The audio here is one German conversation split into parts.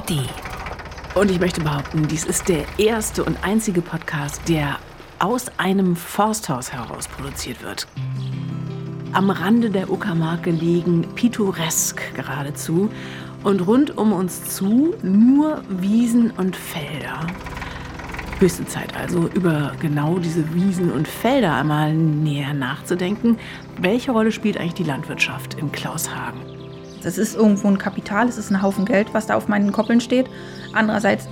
ARD. Und ich möchte behaupten, dies ist der erste und einzige Podcast, der aus einem Forsthaus heraus produziert wird. Am Rande der Uckermark gelegen, pittoresk geradezu. Und rund um uns zu nur Wiesen und Felder. Höchste Zeit also, über genau diese Wiesen und Felder einmal näher nachzudenken. Welche Rolle spielt eigentlich die Landwirtschaft in Klaushagen? Das ist irgendwo ein Kapital, es ist ein Haufen Geld, was da auf meinen Koppeln steht. Andererseits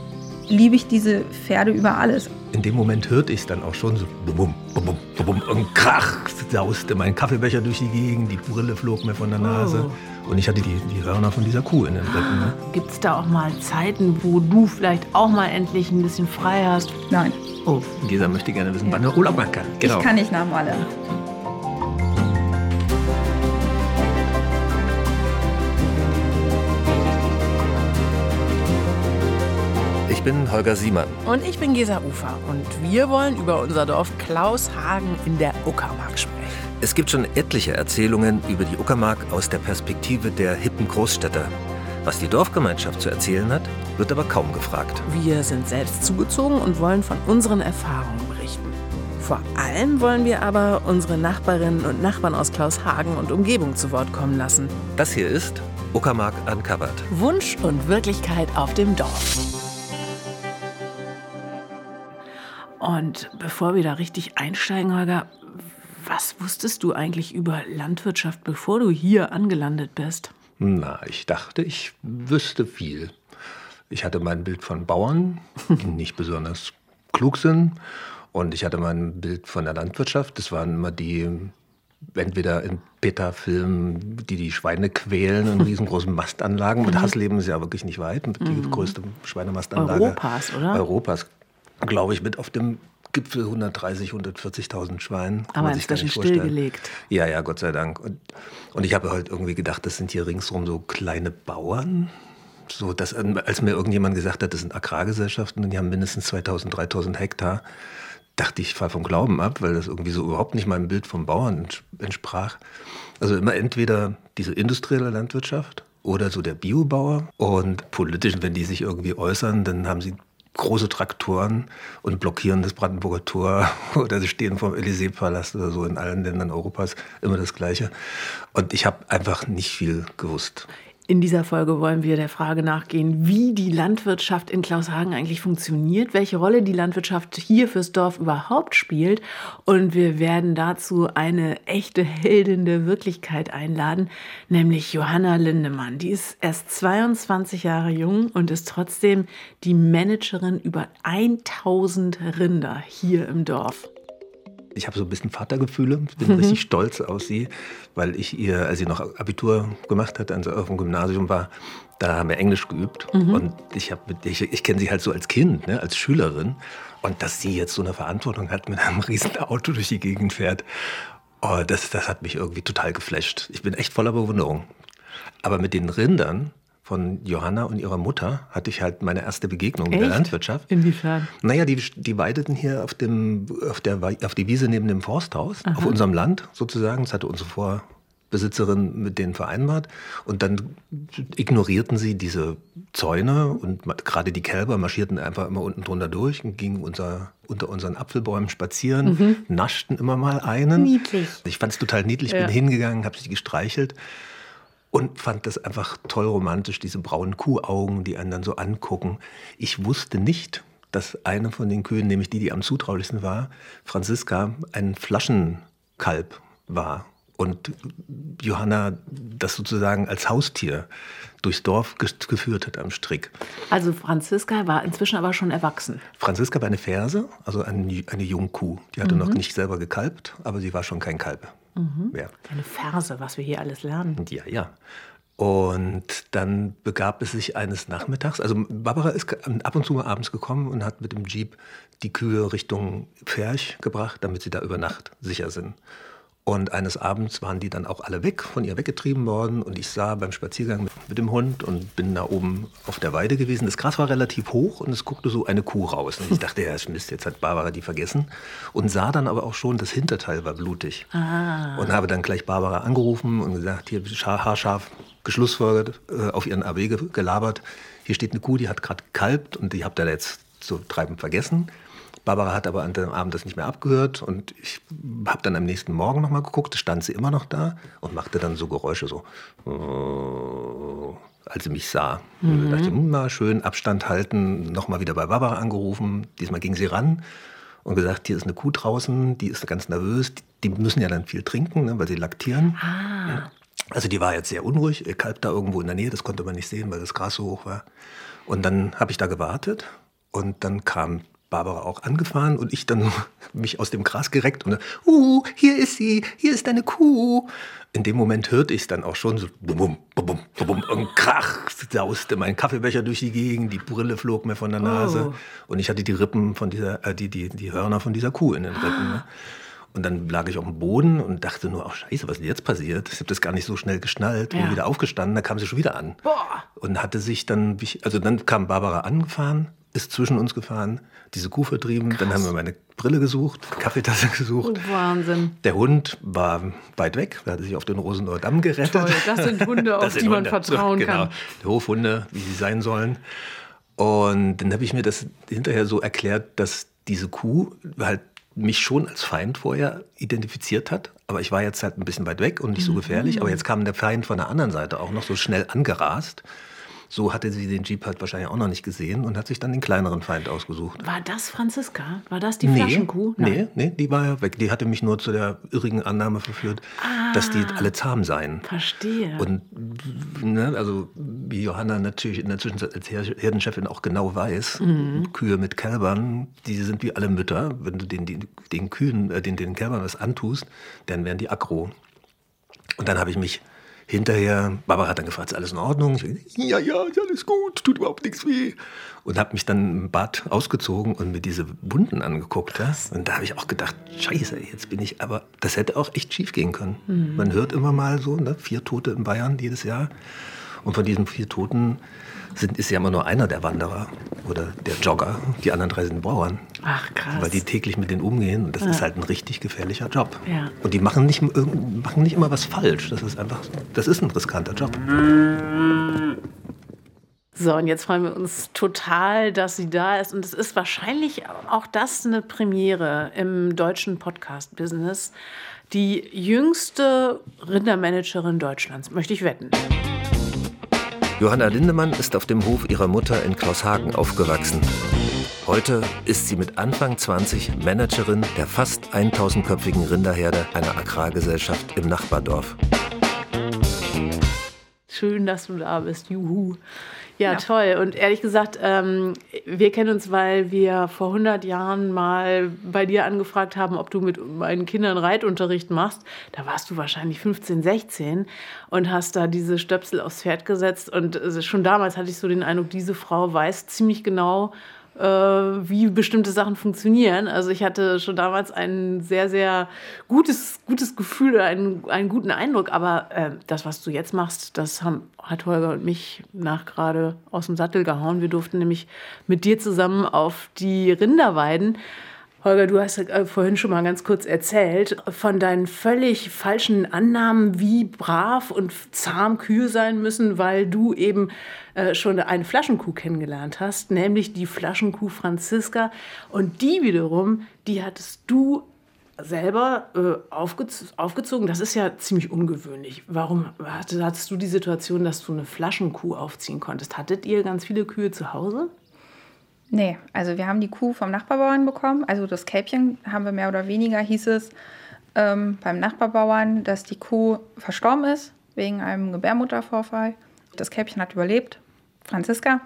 liebe ich diese Pferde über alles. In dem Moment hörte ich es dann auch schon so bum, bum, bum, bum, und krach, sauste mein Kaffeebecher durch die Gegend, die Brille flog mir von der Nase. Oh. Und ich hatte die, die Hörner von dieser Kuh in den Rippen. Ne? Gibt es da auch mal Zeiten, wo du vielleicht auch mal endlich ein bisschen frei hast? Nein. Oh, Gesa möchte gerne wissen, ja. wann er Urlaub machen kann. Genau. Ich kann nicht nach Malle. Ich bin Holger Siemann. Und ich bin Gesa Ufer. Und wir wollen über unser Dorf Klaushagen in der Uckermark sprechen. Es gibt schon etliche Erzählungen über die Uckermark aus der Perspektive der hippen Großstädter. Was die Dorfgemeinschaft zu erzählen hat, wird aber kaum gefragt. Wir sind selbst zugezogen und wollen von unseren Erfahrungen berichten. Vor allem wollen wir aber unsere Nachbarinnen und Nachbarn aus Klaushagen und Umgebung zu Wort kommen lassen. Das hier ist Uckermark Uncovered. Wunsch und Wirklichkeit auf dem Dorf. Und bevor wir da richtig einsteigen, Holger, was wusstest du eigentlich über Landwirtschaft, bevor du hier angelandet bist? Na, ich dachte, ich wüsste viel. Ich hatte mein Bild von Bauern, die nicht besonders klug sind. Und ich hatte mein Bild von der Landwirtschaft. Das waren immer die, entweder in Beta-Filmen, die die Schweine quälen in riesengroßen Mastanlagen. Mit mhm. Hassleben ist ja wirklich nicht weit. Die mhm. größte Schweinemastanlage Europas, oder? Europas glaube ich, mit auf dem Gipfel 130, 140.000 Schweinen. Aber inzwischen stillgelegt. Ja, ja, Gott sei Dank. Und, und ich habe halt irgendwie gedacht, das sind hier ringsherum so kleine Bauern. So, dass, als mir irgendjemand gesagt hat, das sind Agrargesellschaften und die haben mindestens 2000, 3000 Hektar, dachte ich, ich fall vom Glauben ab, weil das irgendwie so überhaupt nicht meinem Bild vom Bauern entsprach. Also immer entweder diese industrielle Landwirtschaft oder so der Biobauer. Und politisch, wenn die sich irgendwie äußern, dann haben sie große Traktoren und blockieren das Brandenburger Tor oder sie stehen vor dem Élysée-Palast oder so in allen Ländern Europas immer das Gleiche. Und ich habe einfach nicht viel gewusst. In dieser Folge wollen wir der Frage nachgehen, wie die Landwirtschaft in Klaushagen eigentlich funktioniert, welche Rolle die Landwirtschaft hier fürs Dorf überhaupt spielt. Und wir werden dazu eine echte Heldin der Wirklichkeit einladen, nämlich Johanna Lindemann. Die ist erst 22 Jahre jung und ist trotzdem die Managerin über 1000 Rinder hier im Dorf ich habe so ein bisschen Vatergefühle, bin mhm. richtig stolz auf sie, weil ich ihr, als sie noch Abitur gemacht hat, also auf dem Gymnasium war, da haben wir Englisch geübt mhm. und ich, ich, ich kenne sie halt so als Kind, ne, als Schülerin und dass sie jetzt so eine Verantwortung hat, mit einem riesen Auto durch die Gegend fährt, oh, das, das hat mich irgendwie total geflasht. Ich bin echt voller Bewunderung. Aber mit den Rindern, von Johanna und ihrer Mutter hatte ich halt meine erste Begegnung Echt? mit der Landwirtschaft. Inwiefern? Naja, die, die weideten hier auf, dem, auf, der, auf die Wiese neben dem Forsthaus, Aha. auf unserem Land sozusagen. Das hatte unsere Vorbesitzerin mit denen vereinbart. Und dann ignorierten sie diese Zäune und gerade die Kälber marschierten einfach immer unten drunter durch und gingen unser, unter unseren Apfelbäumen spazieren, mhm. naschten immer mal einen. Niedlich. Ich fand es total niedlich, ja. bin hingegangen, habe sie gestreichelt und fand das einfach toll romantisch, diese braunen Kuhaugen, die einen dann so angucken. Ich wusste nicht, dass eine von den Kühen, nämlich die, die am zutraulichsten war, Franziska, ein Flaschenkalb war. Und Johanna das sozusagen als Haustier durchs Dorf geführt hat am Strick. Also Franziska war inzwischen aber schon erwachsen. Franziska war eine Ferse, also eine, eine Jungkuh. Die hatte mhm. noch nicht selber gekalbt, aber sie war schon kein Kalb. Mhm. Ja. Eine Verse, was wir hier alles lernen. Ja, ja. Und dann begab es sich eines Nachmittags, also Barbara ist ab und zu mal abends gekommen und hat mit dem Jeep die Kühe Richtung Pferch gebracht, damit sie da über Nacht sicher sind. Und eines Abends waren die dann auch alle weg, von ihr weggetrieben worden. Und ich sah beim Spaziergang mit dem Hund und bin da oben auf der Weide gewesen. Das Gras war relativ hoch und es guckte so eine Kuh raus. Und ich dachte, ja, Mist, jetzt hat Barbara die vergessen. Und sah dann aber auch schon, das Hinterteil war blutig. Ah. Und habe dann gleich Barbara angerufen und gesagt, hier haarscharf geschlussfolgert, äh, auf ihren AB gelabert. Hier steht eine Kuh, die hat gerade gekalbt und die habt ihr jetzt zu treiben vergessen. Barbara hat aber an dem Abend das nicht mehr abgehört und ich habe dann am nächsten Morgen nochmal geguckt, stand sie immer noch da und machte dann so Geräusche so, äh, als sie mich sah. Mhm. Ich dachte, hm, mal schön Abstand halten, nochmal wieder bei Barbara angerufen. Diesmal ging sie ran und gesagt, hier ist eine Kuh draußen, die ist ganz nervös, die, müssen ja dann viel trinken, ne, weil sie laktieren. Ah. Also die war jetzt sehr unruhig, ihr Kalb da irgendwo in der Nähe, das konnte man nicht sehen, weil das Gras so hoch war. Und dann habe ich da gewartet und dann kam Barbara auch angefahren und ich dann mich aus dem Gras gereckt und uh, hier ist sie, hier ist deine Kuh. In dem Moment hörte ich es dann auch schon so bum, bum, bum, bum, und krach sauste mein Kaffeebecher durch die Gegend, die Brille flog mir von der Nase oh. und ich hatte die Rippen von dieser, äh, die, die, die Hörner von dieser Kuh in den Rippen. Ne? Und dann lag ich auf dem Boden und dachte nur, ach scheiße, was ist jetzt passiert? Ich habe das gar nicht so schnell geschnallt. Bin wieder aufgestanden, da kam sie schon wieder an. Boah. Und hatte sich dann, also dann kam Barbara angefahren, ist zwischen uns gefahren, diese Kuh vertrieben. Krass. Dann haben wir meine Brille gesucht, Kaffeetasse gesucht. Oh, Wahnsinn. Der Hund war weit weg, er hatte sich auf den Rosenauer Damm gerettet. Toll, das sind Hunde, auf die Hunde. man vertrauen genau. kann. Die Hofhunde, wie sie sein sollen. Und dann habe ich mir das hinterher so erklärt, dass diese Kuh halt mich schon als Feind vorher identifiziert hat. Aber ich war jetzt halt ein bisschen weit weg und nicht so mhm. gefährlich. Mhm. Aber jetzt kam der Feind von der anderen Seite auch noch so schnell angerast. So hatte sie den Jeep halt wahrscheinlich auch noch nicht gesehen und hat sich dann den kleineren Feind ausgesucht. War das Franziska? War das die nee, Flaschenkuh? Nein. Nee, nee, die war ja weg. Die hatte mich nur zu der irrigen Annahme verführt, ah, dass die alle zahm seien. Verstehe. Und ne, also wie Johanna natürlich in der Zwischenzeit als Herdenchefin auch genau weiß, mhm. Kühe mit Kälbern, die sind wie alle Mütter. Wenn du den, den, den Kühen, äh, den, den Kälbern was antust, dann werden die aggro. Und dann habe ich mich hinterher, Barbara hat dann gefragt, ist alles in Ordnung? Ich, ja, ja, ist alles gut, tut überhaupt nichts weh. Und habe mich dann im Bad ausgezogen und mir diese Wunden angeguckt. Ja? Und da habe ich auch gedacht, scheiße, jetzt bin ich, aber das hätte auch echt schief gehen können. Mhm. Man hört immer mal so, ne, vier Tote in Bayern jedes Jahr. Und von diesen vier Toten sind, ist ja immer nur einer der Wanderer oder der Jogger. Die anderen drei sind Bauern. Ach, krass. Weil die täglich mit denen umgehen. Und das ja. ist halt ein richtig gefährlicher Job. Ja. Und die machen nicht, machen nicht immer was falsch. Das ist einfach, das ist ein riskanter Job. So, und jetzt freuen wir uns total, dass sie da ist. Und es ist wahrscheinlich auch das eine Premiere im deutschen Podcast-Business. Die jüngste Rindermanagerin Deutschlands, möchte ich wetten. Johanna Lindemann ist auf dem Hof ihrer Mutter in Klaushagen aufgewachsen. Heute ist sie mit Anfang 20 Managerin der fast 1000-köpfigen Rinderherde einer Agrargesellschaft im Nachbardorf. Schön, dass du da bist. Juhu. Ja, ja, toll. Und ehrlich gesagt, ähm, wir kennen uns, weil wir vor 100 Jahren mal bei dir angefragt haben, ob du mit meinen Kindern Reitunterricht machst. Da warst du wahrscheinlich 15, 16 und hast da diese Stöpsel aufs Pferd gesetzt. Und äh, schon damals hatte ich so den Eindruck, diese Frau weiß ziemlich genau, äh, wie bestimmte Sachen funktionieren. Also ich hatte schon damals ein sehr, sehr gutes, gutes Gefühl, einen, einen guten Eindruck. Aber äh, das, was du jetzt machst, das haben, hat Holger und mich nach gerade aus dem Sattel gehauen. Wir durften nämlich mit dir zusammen auf die Rinder weiden. Holger, du hast äh, vorhin schon mal ganz kurz erzählt von deinen völlig falschen Annahmen, wie brav und zahm Kühe sein müssen, weil du eben äh, schon eine Flaschenkuh kennengelernt hast, nämlich die Flaschenkuh Franziska. Und die wiederum, die hattest du selber äh, aufgez aufgezogen. Das ist ja ziemlich ungewöhnlich. Warum hattest du die Situation, dass du eine Flaschenkuh aufziehen konntest? Hattet ihr ganz viele Kühe zu Hause? Nee, also wir haben die Kuh vom Nachbarbauern bekommen. Also das Kälbchen haben wir mehr oder weniger, hieß es ähm, beim Nachbarbauern, dass die Kuh verstorben ist wegen einem Gebärmuttervorfall. Das Kälbchen hat überlebt. Franziska.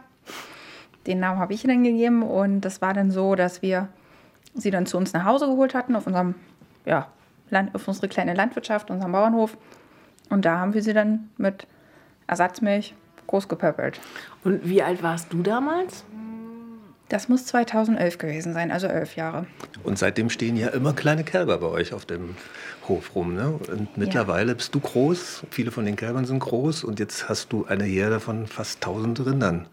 Den Namen habe ich ihr dann gegeben. Und das war dann so, dass wir sie dann zu uns nach Hause geholt hatten, auf unserem, ja, Land, auf unsere kleine Landwirtschaft, unserem Bauernhof. Und da haben wir sie dann mit Ersatzmilch großgepöppelt. Und wie alt warst du damals? Das muss 2011 gewesen sein, also elf Jahre. Und seitdem stehen ja immer kleine Kälber bei euch auf dem Hof rum. Ne? Und mittlerweile ja. bist du groß, viele von den Kälbern sind groß und jetzt hast du eine Herde von fast 1000 Rindern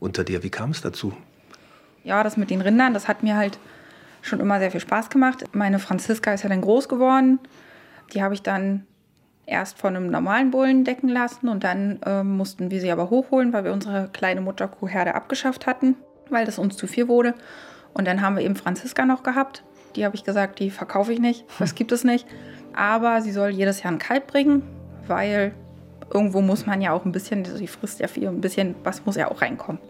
unter dir. Wie kam es dazu? Ja, das mit den Rindern, das hat mir halt schon immer sehr viel Spaß gemacht. Meine Franziska ist ja dann groß geworden. Die habe ich dann erst von einem normalen Bullen decken lassen und dann äh, mussten wir sie aber hochholen, weil wir unsere kleine Mutterkuhherde abgeschafft hatten weil das uns zu viel wurde. Und dann haben wir eben Franziska noch gehabt. Die habe ich gesagt, die verkaufe ich nicht. Das gibt es nicht. Aber sie soll jedes Jahr ein Kalb bringen, weil irgendwo muss man ja auch ein bisschen, sie frisst ja viel, ein bisschen, was muss ja auch reinkommen.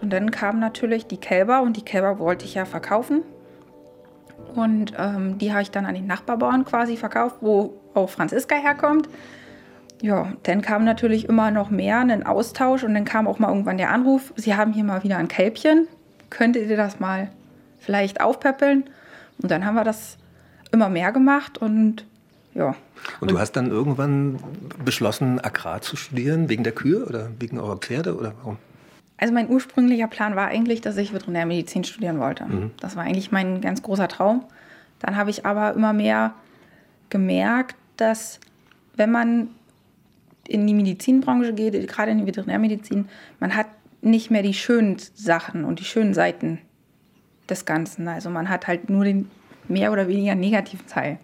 Und dann kamen natürlich die Kälber und die Kälber wollte ich ja verkaufen. Und ähm, die habe ich dann an den Nachbarbauern quasi verkauft, wo auch Franziska herkommt. Ja, dann kam natürlich immer noch mehr, ein Austausch und dann kam auch mal irgendwann der Anruf, Sie haben hier mal wieder ein Kälbchen, könntet ihr das mal vielleicht aufpäppeln? Und dann haben wir das immer mehr gemacht und ja. Und du hast dann irgendwann beschlossen, Agrar zu studieren, wegen der Kühe oder wegen eurer Pferde oder warum? Also mein ursprünglicher Plan war eigentlich, dass ich Veterinärmedizin studieren wollte. Mhm. Das war eigentlich mein ganz großer Traum. Dann habe ich aber immer mehr gemerkt, dass wenn man in die Medizinbranche geht, gerade in die Veterinärmedizin, man hat nicht mehr die schönen Sachen und die schönen Seiten des Ganzen. Also man hat halt nur den mehr oder weniger negativen Teil.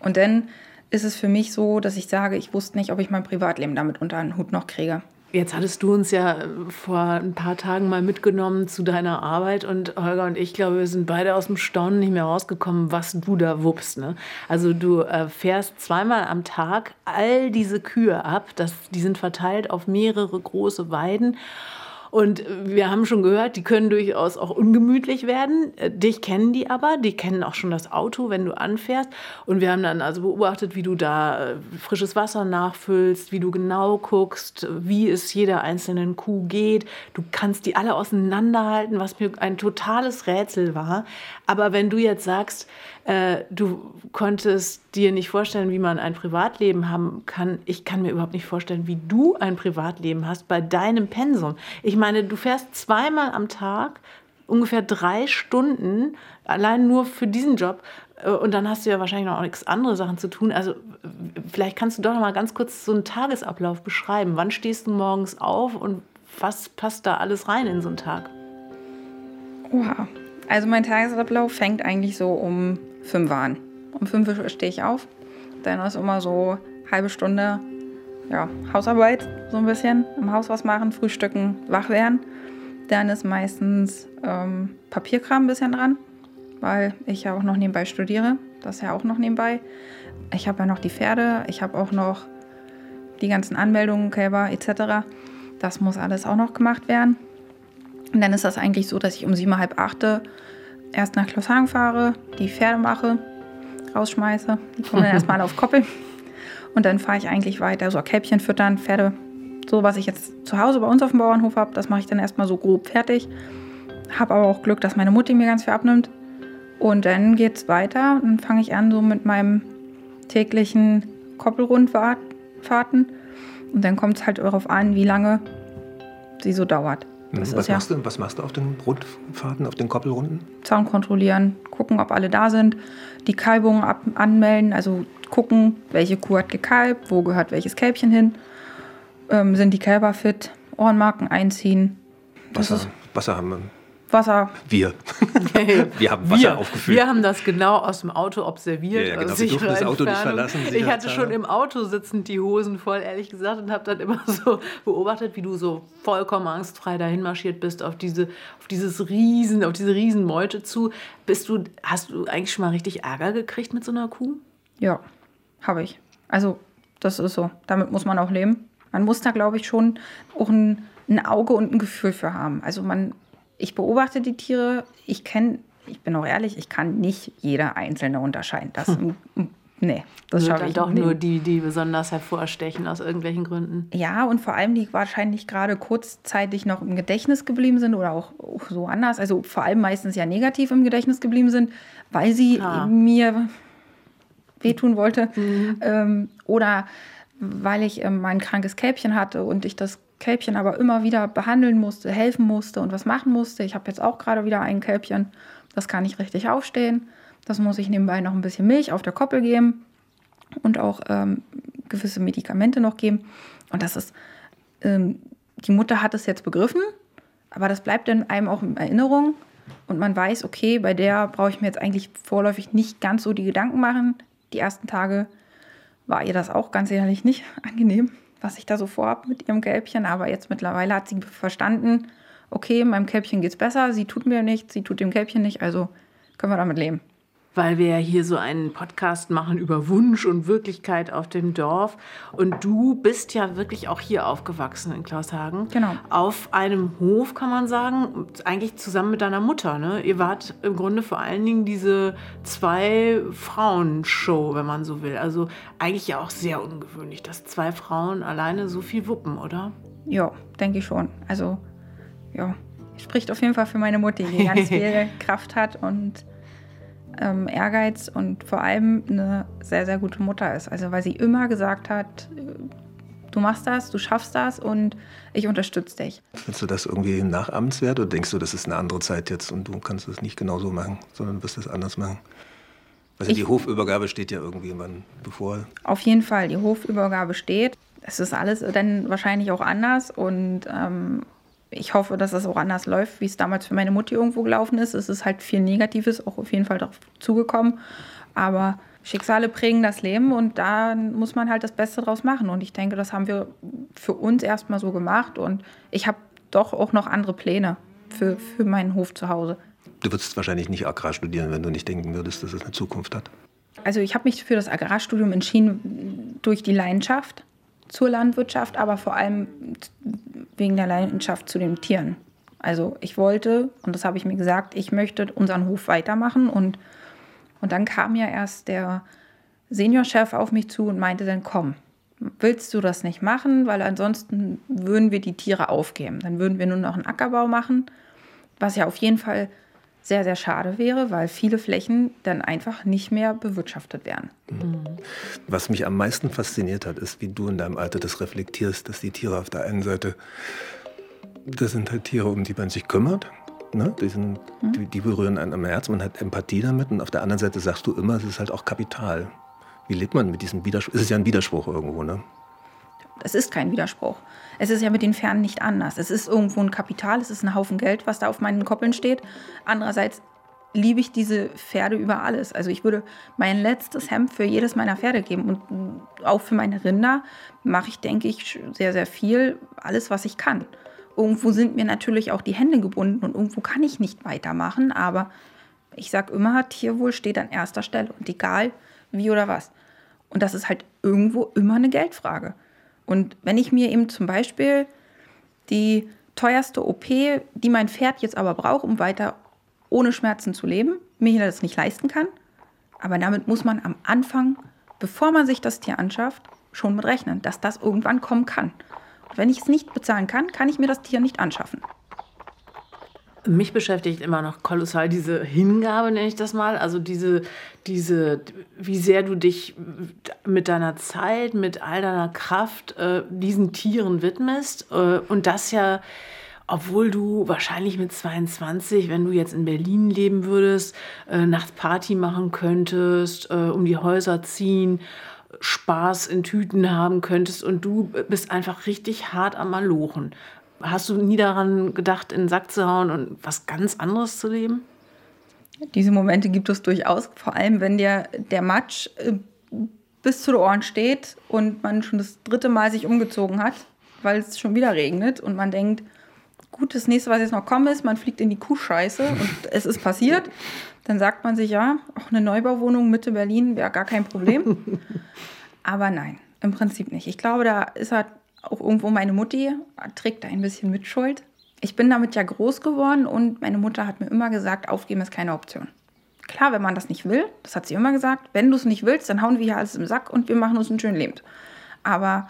Und dann ist es für mich so, dass ich sage, ich wusste nicht, ob ich mein Privatleben damit unter den Hut noch kriege. Jetzt hattest du uns ja äh, vor ein paar Tagen mal mitgenommen zu deiner Arbeit und Holger und ich glaube, wir sind beide aus dem Staunen nicht mehr rausgekommen, was du da wuppst. Ne? Also du äh, fährst zweimal am Tag all diese Kühe ab, das, die sind verteilt auf mehrere große Weiden und wir haben schon gehört, die können durchaus auch ungemütlich werden. Äh, dich kennen die aber, die kennen auch schon das Auto, wenn du anfährst. Und wir haben dann also beobachtet, wie du da äh, frisches Wasser nachfüllst, wie du genau guckst, wie es jeder einzelnen Kuh geht. Du kannst die alle auseinanderhalten, was mir ein totales Rätsel war. Aber wenn du jetzt sagst, äh, du konntest dir nicht vorstellen, wie man ein Privatleben haben kann. Ich kann mir überhaupt nicht vorstellen, wie du ein Privatleben hast bei deinem Pensum. Ich meine, du fährst zweimal am Tag ungefähr drei Stunden allein nur für diesen Job. Äh, und dann hast du ja wahrscheinlich noch nichts andere Sachen zu tun. Also vielleicht kannst du doch noch mal ganz kurz so einen Tagesablauf beschreiben. Wann stehst du morgens auf und was passt da alles rein in so einen Tag? Oha. Also mein Tagesablauf fängt eigentlich so um fünf an. Um fünf stehe ich auf. Dann ist immer so halbe Stunde ja, Hausarbeit, so ein bisschen. Im Haus was machen, frühstücken, wach werden. Dann ist meistens ähm, Papierkram ein bisschen dran, weil ich ja auch noch nebenbei studiere. Das ist ja auch noch nebenbei. Ich habe ja noch die Pferde, ich habe auch noch die ganzen Anmeldungen, Kälber etc. Das muss alles auch noch gemacht werden. Und dann ist das eigentlich so, dass ich um sieben, halb acht erst nach Klosshagen fahre, die Pferde mache, rausschmeiße. Die kommen dann erstmal auf Koppel. Und dann fahre ich eigentlich weiter, so Kälbchen füttern, Pferde. So, was ich jetzt zu Hause bei uns auf dem Bauernhof habe, das mache ich dann erstmal so grob fertig. Habe aber auch Glück, dass meine Mutti mir ganz viel abnimmt. Und dann geht es weiter. Dann fange ich an so mit meinem täglichen Koppelrundfahrten. Und dann kommt es halt darauf an, wie lange sie so dauert. Das was, machst ja du, was machst du auf den Rundfahrten, auf den Koppelrunden? Zaun kontrollieren, gucken, ob alle da sind, die Kalbungen ab anmelden, also gucken, welche Kuh hat gekalbt, wo gehört welches Kälbchen hin, ähm, sind die Kälber fit, Ohrenmarken einziehen. Wasser, Wasser haben wir Wasser. Wir. wir haben Wasser wir, aufgefüllt. Wir haben das genau aus dem Auto observiert. Ja, ja genau. Wir durften das Auto nicht verlassen. Ich hatte schon im Auto sitzend die Hosen voll, ehrlich gesagt, und habe dann immer so beobachtet, wie du so vollkommen angstfrei dahin marschiert bist auf diese, auf dieses Riesen, auf diese Riesenmeute zu. Bist du, hast du eigentlich schon mal richtig Ärger gekriegt mit so einer Kuh? Ja, habe ich. Also, das ist so. Damit muss man auch leben. Man muss da, glaube ich, schon auch ein, ein Auge und ein Gefühl für haben. Also man ich beobachte die Tiere. Ich kenne, ich bin auch ehrlich, ich kann nicht jeder einzelne unterscheiden. Das, hm. nee, das schaffe ich doch nur die, die besonders hervorstechen aus irgendwelchen Gründen. Ja, und vor allem die wahrscheinlich gerade kurzzeitig noch im Gedächtnis geblieben sind oder auch, so anders. Also vor allem meistens ja negativ im Gedächtnis geblieben sind, weil sie ah. mir wehtun wollte. Mhm. Ähm, oder weil ich ähm, mein krankes Kälbchen hatte und ich das Kälbchen aber immer wieder behandeln musste, helfen musste und was machen musste. Ich habe jetzt auch gerade wieder ein Kälbchen, das kann nicht richtig aufstehen. Das muss ich nebenbei noch ein bisschen Milch auf der Koppel geben und auch ähm, gewisse Medikamente noch geben. Und das ist, ähm, die Mutter hat es jetzt begriffen, aber das bleibt dann einem auch in Erinnerung. Und man weiß, okay, bei der brauche ich mir jetzt eigentlich vorläufig nicht ganz so die Gedanken machen. Die ersten Tage war ihr das auch ganz ehrlich nicht angenehm, was ich da so vorhabe mit ihrem Kälbchen. Aber jetzt mittlerweile hat sie verstanden, okay, meinem Kälbchen geht es besser, sie tut mir nichts, sie tut dem Kälbchen nicht, also können wir damit leben weil wir ja hier so einen Podcast machen über Wunsch und Wirklichkeit auf dem Dorf. Und du bist ja wirklich auch hier aufgewachsen in Klaushagen. Genau. Auf einem Hof, kann man sagen, eigentlich zusammen mit deiner Mutter. Ne? Ihr wart im Grunde vor allen Dingen diese zwei Frauen-Show, wenn man so will. Also eigentlich ja auch sehr ungewöhnlich, dass zwei Frauen alleine so viel wuppen, oder? Ja, denke ich schon. Also, ja, spricht auf jeden Fall für meine Mutter, die ganz viel Kraft hat und ähm, Ehrgeiz und vor allem eine sehr, sehr gute Mutter ist. Also weil sie immer gesagt hat, du machst das, du schaffst das und ich unterstütze dich. Findest du das irgendwie nachahmenswert oder denkst du, das ist eine andere Zeit jetzt und du kannst es nicht genauso machen, sondern wirst es anders machen? Also ich, die Hofübergabe steht ja irgendwie irgendwann bevor. Auf jeden Fall, die Hofübergabe steht. Es ist alles dann wahrscheinlich auch anders und ähm, ich hoffe, dass das auch anders läuft, wie es damals für meine Mutti irgendwo gelaufen ist. Es ist halt viel Negatives auch auf jeden Fall darauf zugekommen. Aber Schicksale prägen das Leben und da muss man halt das Beste draus machen. Und ich denke, das haben wir für uns erstmal so gemacht. Und ich habe doch auch noch andere Pläne für, für meinen Hof zu Hause. Du würdest wahrscheinlich nicht Agrar studieren, wenn du nicht denken würdest, dass es eine Zukunft hat. Also ich habe mich für das Agrarstudium entschieden durch die Leidenschaft zur Landwirtschaft, aber vor allem wegen der Leidenschaft zu den Tieren. Also ich wollte, und das habe ich mir gesagt, ich möchte unseren Hof weitermachen. Und, und dann kam ja erst der Seniorchef auf mich zu und meinte dann, komm, willst du das nicht machen? Weil ansonsten würden wir die Tiere aufgeben. Dann würden wir nur noch einen Ackerbau machen, was ja auf jeden Fall sehr, sehr schade wäre, weil viele Flächen dann einfach nicht mehr bewirtschaftet werden. Mhm. Was mich am meisten fasziniert hat, ist, wie du in deinem Alter das reflektierst, dass die Tiere auf der einen Seite, das sind halt Tiere, um die man sich kümmert. Ne? Die, sind, mhm. die, die berühren einen am Herz, man hat Empathie damit. Und auf der anderen Seite sagst du immer, es ist halt auch Kapital. Wie lebt man mit diesem Widerspruch? Es ist ja ein Widerspruch irgendwo, ne? Es ist kein Widerspruch. Es ist ja mit den Pferden nicht anders. Es ist irgendwo ein Kapital, es ist ein Haufen Geld, was da auf meinen Koppeln steht. Andererseits liebe ich diese Pferde über alles. Also ich würde mein letztes Hemd für jedes meiner Pferde geben und auch für meine Rinder mache ich, denke ich, sehr, sehr viel, alles, was ich kann. Irgendwo sind mir natürlich auch die Hände gebunden und irgendwo kann ich nicht weitermachen, aber ich sage immer, Tierwohl steht an erster Stelle und egal wie oder was. Und das ist halt irgendwo immer eine Geldfrage. Und wenn ich mir eben zum Beispiel die teuerste OP, die mein Pferd jetzt aber braucht, um weiter ohne Schmerzen zu leben, mir das nicht leisten kann, aber damit muss man am Anfang, bevor man sich das Tier anschafft, schon mit rechnen, dass das irgendwann kommen kann. Und wenn ich es nicht bezahlen kann, kann ich mir das Tier nicht anschaffen. Mich beschäftigt immer noch kolossal diese Hingabe, nenne ich das mal. Also diese, diese, wie sehr du dich mit deiner Zeit, mit all deiner Kraft äh, diesen Tieren widmest. Äh, und das ja, obwohl du wahrscheinlich mit 22, wenn du jetzt in Berlin leben würdest, äh, nachts Party machen könntest, äh, um die Häuser ziehen. Spaß in Tüten haben könntest und du bist einfach richtig hart am Malochen. Hast du nie daran gedacht, in den Sack zu hauen und was ganz anderes zu leben? Diese Momente gibt es durchaus, vor allem wenn der, der Matsch äh, bis zu den Ohren steht und man schon das dritte Mal sich umgezogen hat, weil es schon wieder regnet und man denkt, gut, das nächste, was jetzt noch kommt, ist, man fliegt in die Kuhscheiße und es ist passiert. Dann sagt man sich, ja, auch eine Neubauwohnung Mitte Berlin wäre gar kein Problem. Aber nein, im Prinzip nicht. Ich glaube, da ist halt auch irgendwo meine Mutti trägt da ein bisschen Mitschuld. Ich bin damit ja groß geworden und meine Mutter hat mir immer gesagt, aufgeben ist keine Option. Klar, wenn man das nicht will, das hat sie immer gesagt, wenn du es nicht willst, dann hauen wir hier alles im Sack und wir machen uns ein schönes Leben. Aber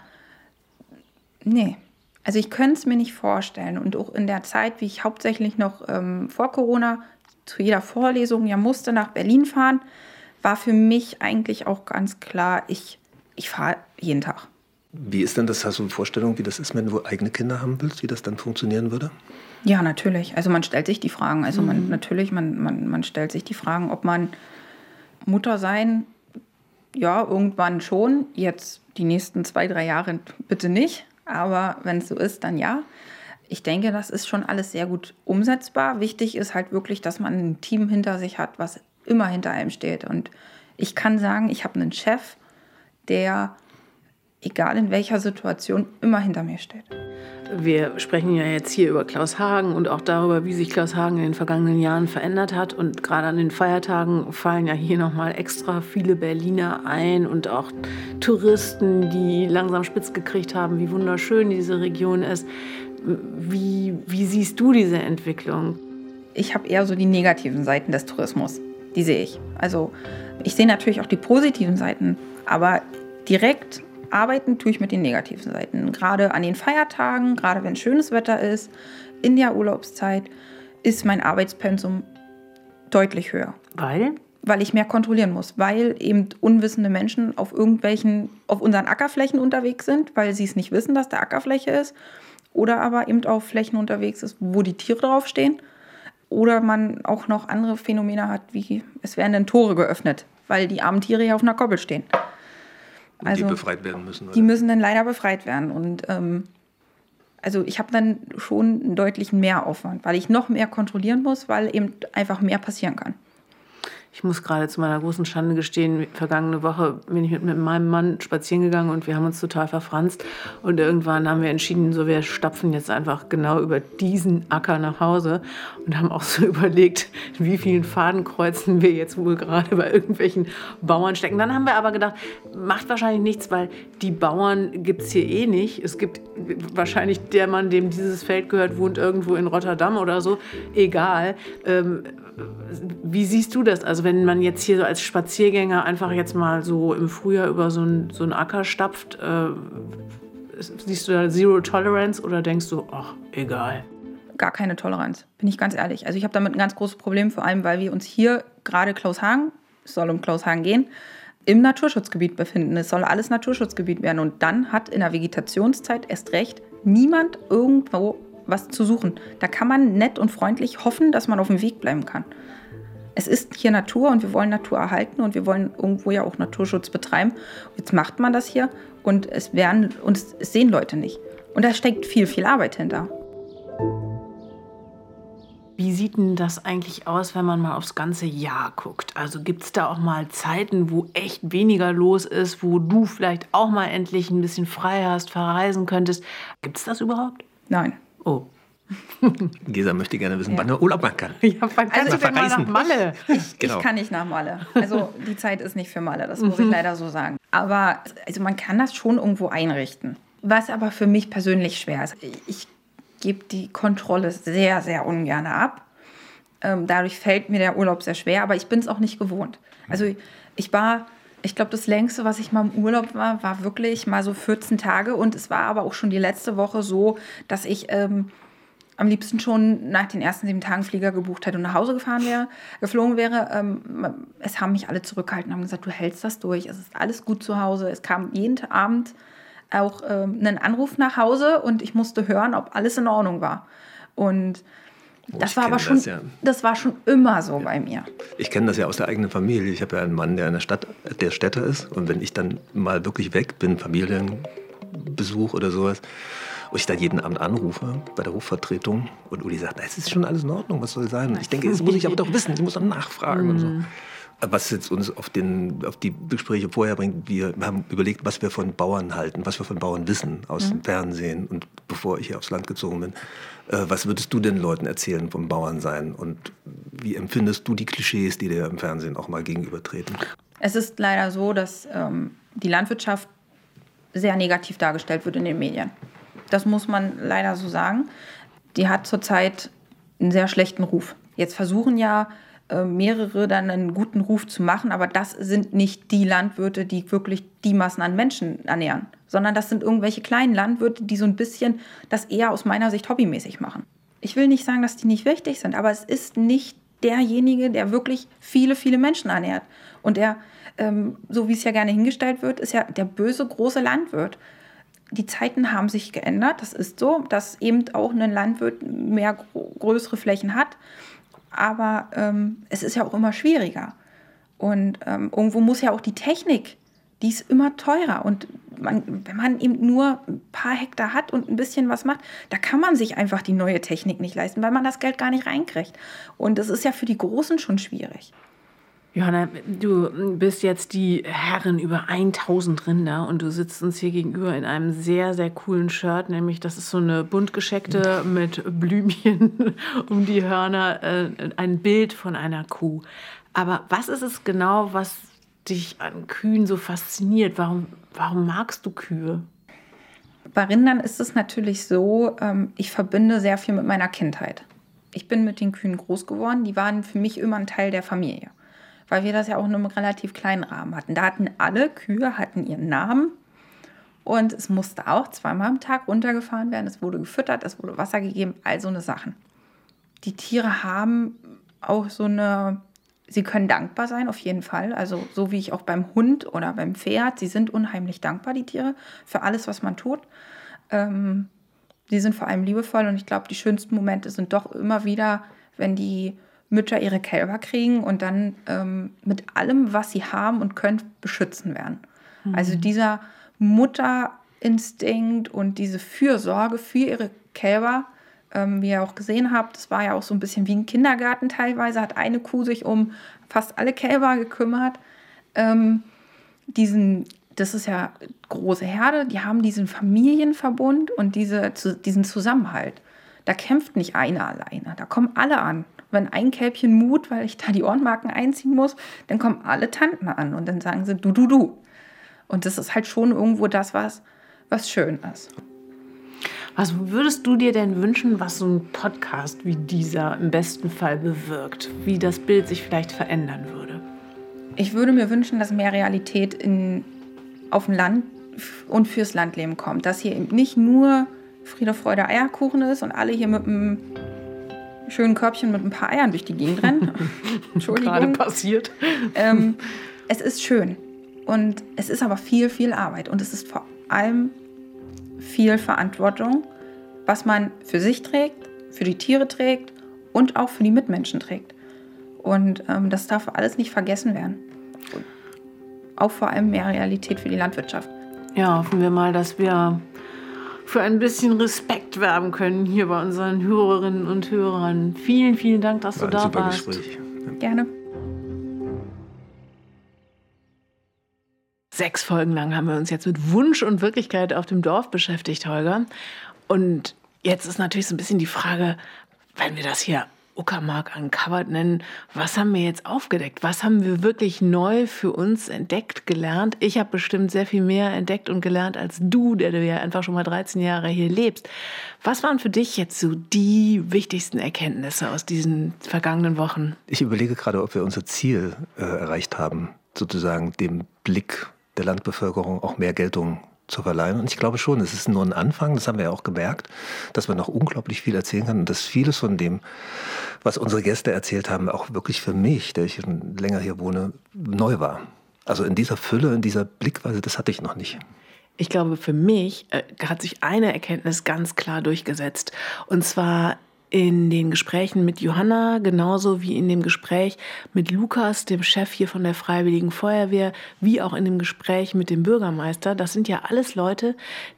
nee, also ich könnte es mir nicht vorstellen. Und auch in der Zeit, wie ich hauptsächlich noch ähm, vor Corona zu jeder Vorlesung ja musste nach Berlin fahren, war für mich eigentlich auch ganz klar, ich, ich fahre jeden Tag. Wie ist denn das? Hast du eine Vorstellung, wie das ist, wenn du eigene Kinder haben willst, wie das dann funktionieren würde? Ja, natürlich. Also man stellt sich die Fragen. Also man mhm. natürlich, man, man, man stellt sich die Fragen, ob man Mutter sein, ja, irgendwann schon. Jetzt die nächsten zwei, drei Jahre bitte nicht. Aber wenn es so ist, dann ja. Ich denke, das ist schon alles sehr gut umsetzbar. Wichtig ist halt wirklich, dass man ein Team hinter sich hat, was immer hinter einem steht. Und ich kann sagen, ich habe einen Chef, der, egal in welcher Situation, immer hinter mir steht. Wir sprechen ja jetzt hier über Klaus Hagen und auch darüber, wie sich Klaus Hagen in den vergangenen Jahren verändert hat. Und gerade an den Feiertagen fallen ja hier nochmal extra viele Berliner ein und auch Touristen, die langsam spitz gekriegt haben, wie wunderschön diese Region ist. Wie, wie siehst du diese Entwicklung? Ich habe eher so die negativen Seiten des Tourismus. Die sehe ich. Also ich sehe natürlich auch die positiven Seiten, aber direkt arbeiten tue ich mit den negativen Seiten. Gerade an den Feiertagen, gerade wenn schönes Wetter ist, in der Urlaubszeit, ist mein Arbeitspensum deutlich höher. Weil? Weil ich mehr kontrollieren muss, weil eben unwissende Menschen auf irgendwelchen, auf unseren Ackerflächen unterwegs sind, weil sie es nicht wissen, dass da Ackerfläche ist. Oder aber eben auf Flächen unterwegs ist, wo die Tiere draufstehen. Oder man auch noch andere Phänomene hat, wie es werden dann Tore geöffnet, weil die armen Tiere ja auf einer Koppel stehen. Also, die befreit werden müssen. Oder? Die müssen dann leider befreit werden. Und ähm, also ich habe dann schon einen deutlichen Mehraufwand, weil ich noch mehr kontrollieren muss, weil eben einfach mehr passieren kann. Ich muss gerade zu meiner großen Schande gestehen, vergangene Woche bin ich mit, mit meinem Mann spazieren gegangen und wir haben uns total verfranst. Und irgendwann haben wir entschieden, so wir stapfen jetzt einfach genau über diesen Acker nach Hause und haben auch so überlegt, wie vielen Fadenkreuzen wir jetzt wohl gerade bei irgendwelchen Bauern stecken. Dann haben wir aber gedacht, macht wahrscheinlich nichts, weil die Bauern gibt es hier eh nicht. Es gibt wahrscheinlich der Mann, dem dieses Feld gehört, wohnt irgendwo in Rotterdam oder so. Egal. Ähm, wie siehst du das? Also wenn man jetzt hier so als Spaziergänger einfach jetzt mal so im Frühjahr über so einen so Acker stapft, äh, siehst du da Zero Tolerance oder denkst du, ach, egal? Gar keine Toleranz, bin ich ganz ehrlich. Also ich habe damit ein ganz großes Problem, vor allem weil wir uns hier gerade Klaus Hagen, es soll um Klaus Hagen gehen, im Naturschutzgebiet befinden. Es soll alles Naturschutzgebiet werden. Und dann hat in der Vegetationszeit erst recht niemand irgendwo was zu suchen. Da kann man nett und freundlich hoffen, dass man auf dem Weg bleiben kann. Es ist hier Natur und wir wollen Natur erhalten und wir wollen irgendwo ja auch Naturschutz betreiben. Jetzt macht man das hier und es werden und es sehen Leute nicht. Und da steckt viel, viel Arbeit hinter. Wie sieht denn das eigentlich aus, wenn man mal aufs ganze Jahr guckt? Also gibt es da auch mal Zeiten, wo echt weniger los ist, wo du vielleicht auch mal endlich ein bisschen frei hast, verreisen könntest? Gibt es das überhaupt? Nein. Oh. Gesa möchte gerne wissen, ja. wann er Urlaub machen kann. Ja, wann kannst also, denn mal nach Malle? Ich, genau. ich, kann nicht nach Malle. Also die Zeit ist nicht für Malle, das muss ich mhm. leider so sagen. Aber also man kann das schon irgendwo einrichten. Was aber für mich persönlich schwer ist. Ich gebe die Kontrolle sehr, sehr ungern ab. Ähm, dadurch fällt mir der Urlaub sehr schwer, aber ich bin es auch nicht gewohnt. Also ich war ich glaube, das längste, was ich mal im Urlaub war, war wirklich mal so 14 Tage. Und es war aber auch schon die letzte Woche so, dass ich ähm, am liebsten schon nach den ersten sieben Tagen Flieger gebucht hätte und nach Hause gefahren wäre, geflogen wäre. Ähm, es haben mich alle zurückgehalten und haben gesagt, du hältst das durch, es ist alles gut zu Hause. Es kam jeden Abend auch ähm, ein Anruf nach Hause und ich musste hören, ob alles in Ordnung war. Und Oh, das war aber schon, das, ja. das, war schon immer so ja. bei mir. Ich kenne das ja aus der eigenen Familie. Ich habe ja einen Mann, der in der Stadt, der Städter ist. Und wenn ich dann mal wirklich weg bin, Familienbesuch oder sowas, und ich dann jeden Abend anrufe bei der Rufvertretung und Uli sagt, es ist schon alles in Ordnung, was soll sein? Und ich denke, das muss ich aber doch wissen, ich muss doch nachfragen und so. Mhm. Was jetzt uns auf, den, auf die Gespräche vorher bringt, wir haben überlegt, was wir von Bauern halten, was wir von Bauern wissen aus mhm. dem Fernsehen und bevor ich hier aufs Land gezogen bin. Äh, was würdest du den Leuten erzählen vom Bauernsein und wie empfindest du die Klischees, die dir im Fernsehen auch mal gegenübertreten? Es ist leider so, dass ähm, die Landwirtschaft sehr negativ dargestellt wird in den Medien. Das muss man leider so sagen. Die hat zurzeit einen sehr schlechten Ruf. Jetzt versuchen ja äh, mehrere dann einen guten Ruf zu machen, aber das sind nicht die Landwirte, die wirklich die Massen an Menschen ernähren sondern das sind irgendwelche kleinen Landwirte, die so ein bisschen das eher aus meiner Sicht hobbymäßig machen. Ich will nicht sagen, dass die nicht wichtig sind, aber es ist nicht derjenige, der wirklich viele, viele Menschen ernährt. Und der, ähm, so wie es ja gerne hingestellt wird, ist ja der böse große Landwirt. die Zeiten haben sich geändert. Das ist so, dass eben auch ein Landwirt mehr größere Flächen hat. Aber ähm, es ist ja auch immer schwieriger. Und ähm, irgendwo muss ja auch die Technik, die ist immer teurer. Und man, wenn man eben nur ein paar Hektar hat und ein bisschen was macht, da kann man sich einfach die neue Technik nicht leisten, weil man das Geld gar nicht reinkriegt. Und das ist ja für die Großen schon schwierig. Johanna, du bist jetzt die Herrin über 1000 Rinder und du sitzt uns hier gegenüber in einem sehr, sehr coolen Shirt, nämlich das ist so eine bunt gescheckte mit Blümchen um die Hörner, äh, ein Bild von einer Kuh. Aber was ist es genau, was dich an Kühen so fasziniert? Warum, warum magst du Kühe? Bei Rindern ist es natürlich so, ähm, ich verbinde sehr viel mit meiner Kindheit. Ich bin mit den Kühen groß geworden, die waren für mich immer ein Teil der Familie weil wir das ja auch in einem relativ kleinen Rahmen hatten. Da hatten alle Kühe hatten ihren Namen und es musste auch zweimal am Tag runtergefahren werden. Es wurde gefüttert, es wurde Wasser gegeben, all so eine Sachen. Die Tiere haben auch so eine, sie können dankbar sein, auf jeden Fall. Also so wie ich auch beim Hund oder beim Pferd, sie sind unheimlich dankbar, die Tiere, für alles, was man tut. Ähm, die sind vor allem liebevoll und ich glaube, die schönsten Momente sind doch immer wieder, wenn die Mütter ihre Kälber kriegen und dann ähm, mit allem, was sie haben und können, beschützen werden. Mhm. Also dieser Mutterinstinkt und diese Fürsorge für ihre Kälber, ähm, wie ihr auch gesehen habt, das war ja auch so ein bisschen wie ein Kindergarten teilweise, hat eine Kuh sich um fast alle Kälber gekümmert. Ähm, diesen, das ist ja große Herde, die haben diesen Familienverbund und diese, diesen Zusammenhalt. Da kämpft nicht einer alleine, da kommen alle an wenn ein Kälbchen mut, weil ich da die Ohrenmarken einziehen muss, dann kommen alle Tanten an und dann sagen sie du, du, du. Und das ist halt schon irgendwo das, was, was schön ist. Was würdest du dir denn wünschen, was so ein Podcast wie dieser im besten Fall bewirkt? Wie das Bild sich vielleicht verändern würde? Ich würde mir wünschen, dass mehr Realität in, auf dem Land und fürs Landleben kommt. Dass hier eben nicht nur Friede, Freude, Eierkuchen ist und alle hier mit einem schönen Körbchen mit ein paar Eiern durch die Gegend rennen. Entschuldigung. Gerade passiert. Ähm, es ist schön. Und es ist aber viel, viel Arbeit. Und es ist vor allem viel Verantwortung, was man für sich trägt, für die Tiere trägt und auch für die Mitmenschen trägt. Und ähm, das darf alles nicht vergessen werden. Auch vor allem mehr Realität für die Landwirtschaft. Ja, hoffen wir mal, dass wir für ein bisschen Respekt werben können hier bei unseren Hörerinnen und Hörern. Vielen, vielen Dank, dass War du da super warst. Gespräch. Gerne. Sechs Folgen lang haben wir uns jetzt mit Wunsch und Wirklichkeit auf dem Dorf beschäftigt, Holger. Und jetzt ist natürlich so ein bisschen die Frage, wenn wir das hier Uckermark Uncovered nennen. Was haben wir jetzt aufgedeckt? Was haben wir wirklich neu für uns entdeckt, gelernt? Ich habe bestimmt sehr viel mehr entdeckt und gelernt als du, der du ja einfach schon mal 13 Jahre hier lebst. Was waren für dich jetzt so die wichtigsten Erkenntnisse aus diesen vergangenen Wochen? Ich überlege gerade, ob wir unser Ziel äh, erreicht haben, sozusagen dem Blick der Landbevölkerung auch mehr Geltung zu verleihen. Und ich glaube schon, es ist nur ein Anfang, das haben wir ja auch gemerkt, dass man noch unglaublich viel erzählen kann und dass vieles von dem, was unsere Gäste erzählt haben, auch wirklich für mich, der ich schon länger hier wohne, neu war. Also in dieser Fülle, in dieser Blickweise, das hatte ich noch nicht. Ich glaube, für mich äh, hat sich eine Erkenntnis ganz klar durchgesetzt. Und zwar in den Gesprächen mit Johanna, genauso wie in dem Gespräch mit Lukas, dem Chef hier von der Freiwilligen Feuerwehr, wie auch in dem Gespräch mit dem Bürgermeister. Das sind ja alles Leute,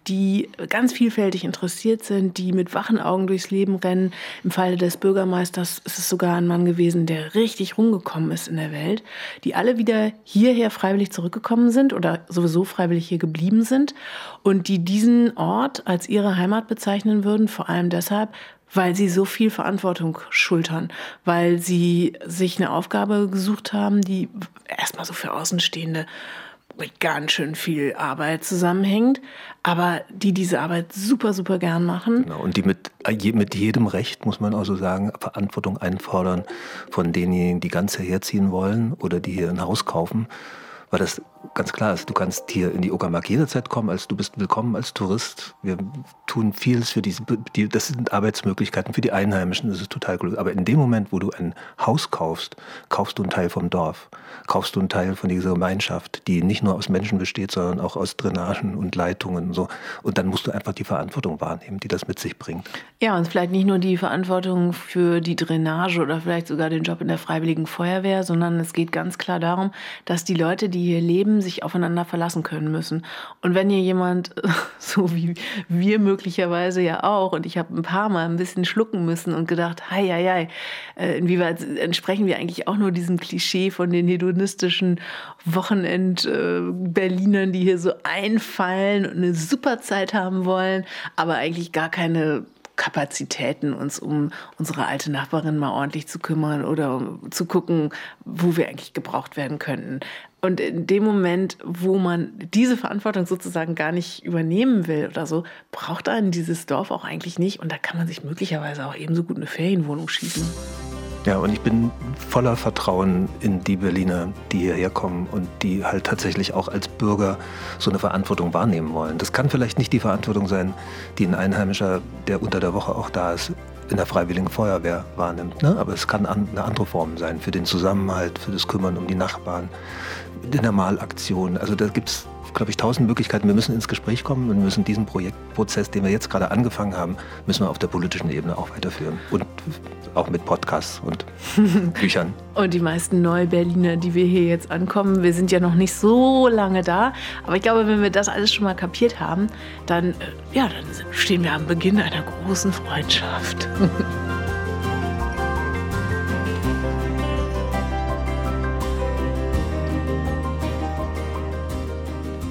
die ganz vielfältig interessiert sind, die mit wachen Augen durchs Leben rennen. Im Falle des Bürgermeisters ist es sogar ein Mann gewesen, der richtig rumgekommen ist in der Welt, die alle wieder hierher freiwillig zurückgekommen sind oder sowieso freiwillig hier geblieben sind und die diesen Ort als ihre Heimat bezeichnen würden, vor allem deshalb, weil sie so viel Verantwortung schultern, weil sie sich eine Aufgabe gesucht haben, die erstmal so für Außenstehende mit ganz schön viel Arbeit zusammenhängt, aber die diese Arbeit super, super gern machen. Genau, und die mit, mit jedem Recht, muss man also sagen, Verantwortung einfordern von denjenigen, die ganz herziehen wollen oder die hier ein Haus kaufen weil das ganz klar ist, du kannst hier in die Uckermark jederzeit kommen, als du bist willkommen als Tourist. Wir tun vieles für diese, die, das sind Arbeitsmöglichkeiten für die Einheimischen, das ist total gut. Aber in dem Moment, wo du ein Haus kaufst, kaufst du einen Teil vom Dorf, kaufst du einen Teil von dieser Gemeinschaft, die nicht nur aus Menschen besteht, sondern auch aus Drainagen und Leitungen und so. Und dann musst du einfach die Verantwortung wahrnehmen, die das mit sich bringt. Ja, und vielleicht nicht nur die Verantwortung für die Drainage oder vielleicht sogar den Job in der Freiwilligen Feuerwehr, sondern es geht ganz klar darum, dass die Leute, die hier leben, sich aufeinander verlassen können müssen. Und wenn hier jemand, so wie wir möglicherweise ja auch. Und ich habe ein paar Mal ein bisschen schlucken müssen und gedacht, hei, hei, hei, äh, inwieweit entsprechen wir eigentlich auch nur diesem Klischee von den hedonistischen Wochenend-Berlinern, die hier so einfallen und eine super Zeit haben wollen, aber eigentlich gar keine Kapazitäten, uns um unsere alte Nachbarin mal ordentlich zu kümmern oder zu gucken, wo wir eigentlich gebraucht werden könnten. Und in dem Moment, wo man diese Verantwortung sozusagen gar nicht übernehmen will oder so, braucht einen dieses Dorf auch eigentlich nicht. Und da kann man sich möglicherweise auch ebenso gut eine Ferienwohnung schießen. Ja, und ich bin voller Vertrauen in die Berliner, die hierher kommen und die halt tatsächlich auch als Bürger so eine Verantwortung wahrnehmen wollen. Das kann vielleicht nicht die Verantwortung sein, die ein Einheimischer, der unter der Woche auch da ist, in der Freiwilligen Feuerwehr wahrnimmt. Ne? Aber es kann eine andere Form sein, für den Zusammenhalt, für das Kümmern um die Nachbarn, in der Malaktion. Also da gibt es glaube ich, tausend Möglichkeiten. Wir müssen ins Gespräch kommen und wir müssen diesen Projektprozess, den wir jetzt gerade angefangen haben, müssen wir auf der politischen Ebene auch weiterführen. Und auch mit Podcasts und Büchern. Und die meisten Neu-Berliner, die wir hier jetzt ankommen, wir sind ja noch nicht so lange da. Aber ich glaube, wenn wir das alles schon mal kapiert haben, dann, äh, ja, dann stehen wir am Beginn einer großen Freundschaft.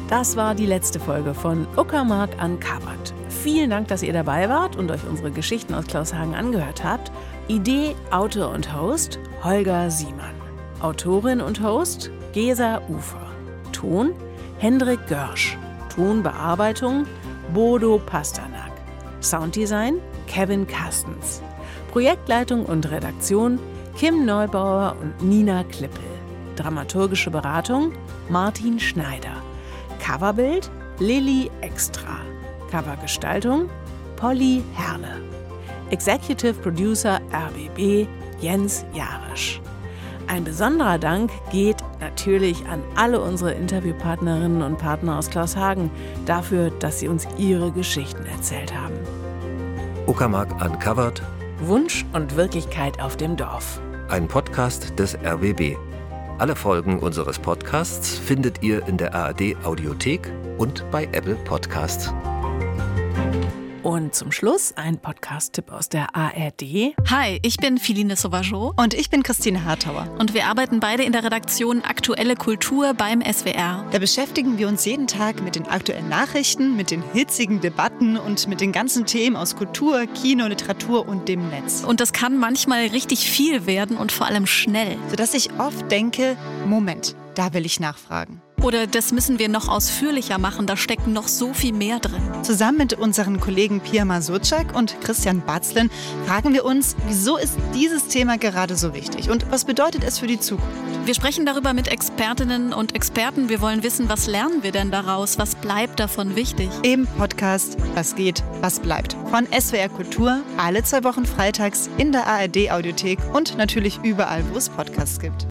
Das war die letzte Folge von Uckermark Uncovered. Vielen Dank, dass ihr dabei wart und euch unsere Geschichten aus Klaushagen angehört habt. Idee, Autor und Host Holger Siemann. Autorin und Host Gesa Ufer. Ton Hendrik Görsch. Tonbearbeitung Bodo Pasternak. Sounddesign Kevin Carstens. Projektleitung und Redaktion Kim Neubauer und Nina Klippel. Dramaturgische Beratung Martin Schneider. Coverbild Lilly Extra. Covergestaltung Polly Herle. Executive Producer RBB Jens Jarisch. Ein besonderer Dank geht natürlich an alle unsere Interviewpartnerinnen und Partner aus Klaushagen dafür, dass sie uns ihre Geschichten erzählt haben. Uckermark Uncovered. Wunsch und Wirklichkeit auf dem Dorf. Ein Podcast des RBB. Alle Folgen unseres Podcasts findet ihr in der ARD Audiothek und bei Apple Podcasts. Und zum Schluss ein Podcast-Tipp aus der ARD. Hi, ich bin Philine Sauvageau. Und ich bin Christine Hartauer. Und wir arbeiten beide in der Redaktion Aktuelle Kultur beim SWR. Da beschäftigen wir uns jeden Tag mit den aktuellen Nachrichten, mit den hitzigen Debatten und mit den ganzen Themen aus Kultur, Kino, Literatur und dem Netz. Und das kann manchmal richtig viel werden und vor allem schnell. Sodass ich oft denke, Moment, da will ich nachfragen. Oder das müssen wir noch ausführlicher machen, da steckt noch so viel mehr drin. Zusammen mit unseren Kollegen Pia Masurczak und Christian Batzlen fragen wir uns, wieso ist dieses Thema gerade so wichtig und was bedeutet es für die Zukunft? Wir sprechen darüber mit Expertinnen und Experten. Wir wollen wissen, was lernen wir denn daraus? Was bleibt davon wichtig? Im Podcast Was geht, was bleibt. Von SWR Kultur, alle zwei Wochen freitags in der ARD Audiothek und natürlich überall, wo es Podcasts gibt.